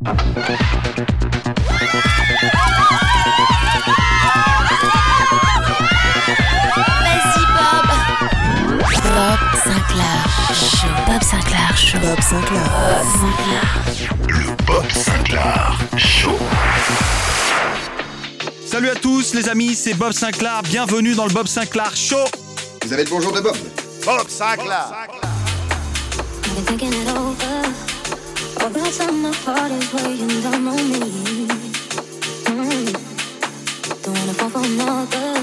Bob. Bob Sinclair Show. Bob Sinclair Show. Bob Sinclair. Le Bob Sinclair Show. Salut à tous les amis, c'est Bob Sinclair. Bienvenue dans le Bob Sinclair Show. Vous avez le bonjour de Bob. Bob Sinclair. been thinking it over. All the summer parties weighing down on me. Mm. Don't wanna fall for another.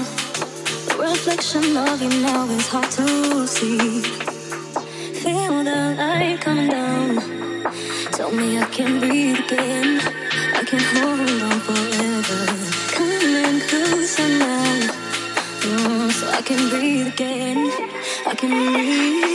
The reflection of you now is hard to see. Feel the light coming down. Tell me I can breathe again. I can hold on forever. Coming closer now. Mm, so I can breathe again. I can breathe.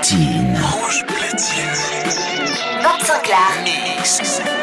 Platine. Rouge platine. Bob Sinclair.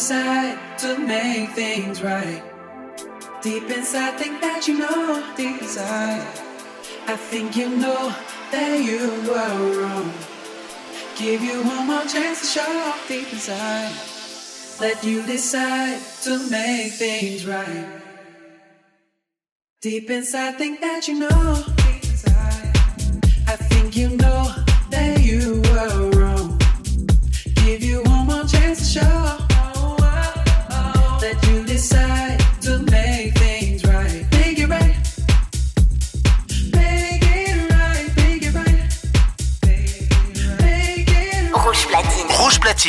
Decide to make things right. Deep inside, think that you know deep inside. I think you know that you were wrong. Give you one more chance to show deep inside. Let you decide to make things right. Deep inside, think that you know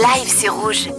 Come with the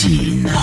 platine.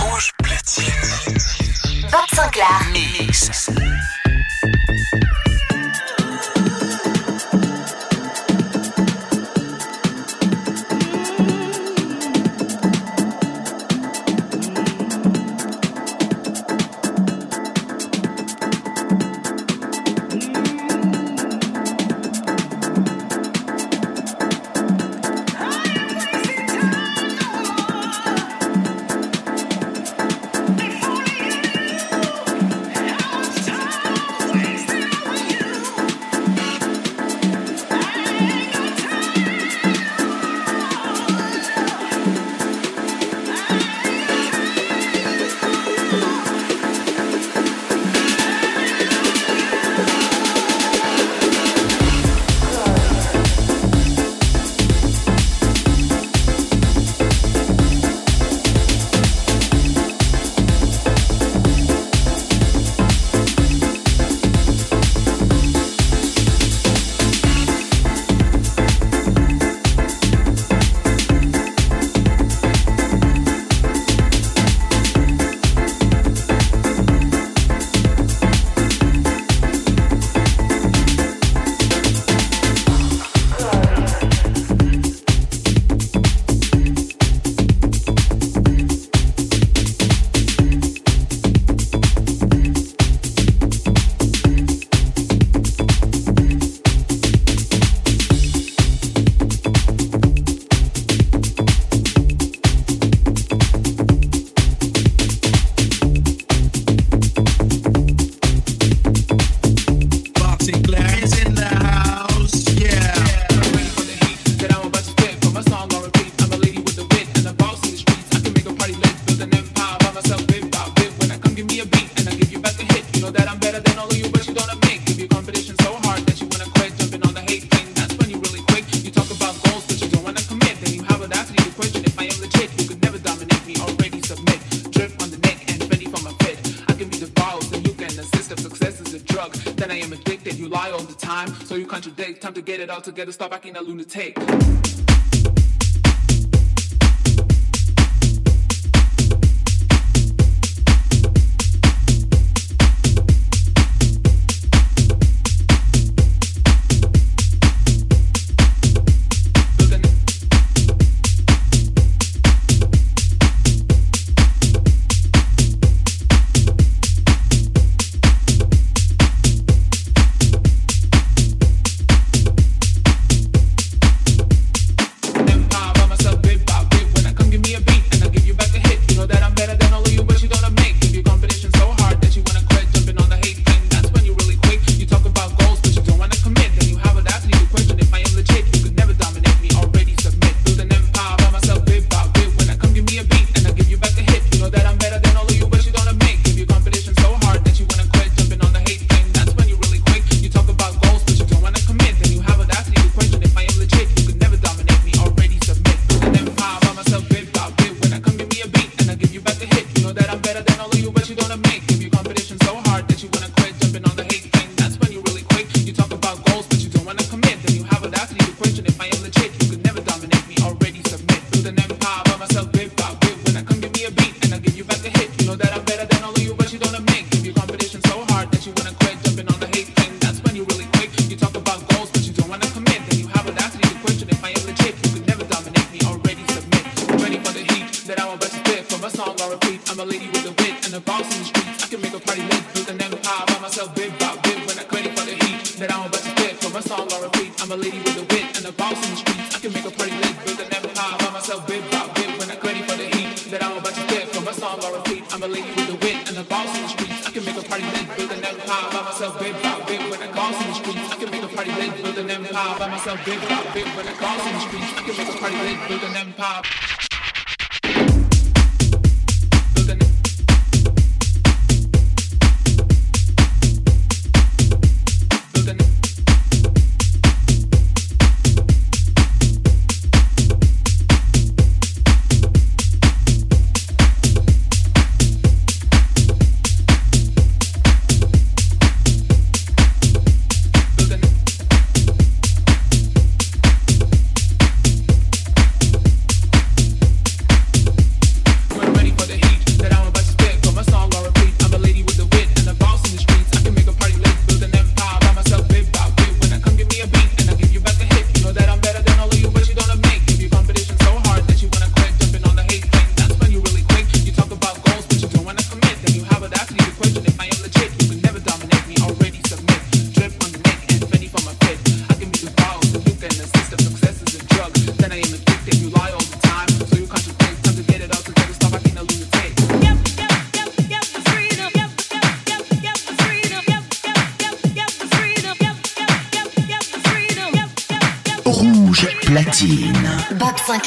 Get together, stop acting a lunatic.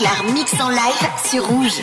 Sinclair mix en live sur Rouge.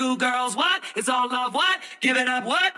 cuckoo girls, what? It's all love, what? Give it up, what?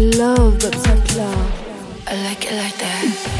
love, but club. I like it like that.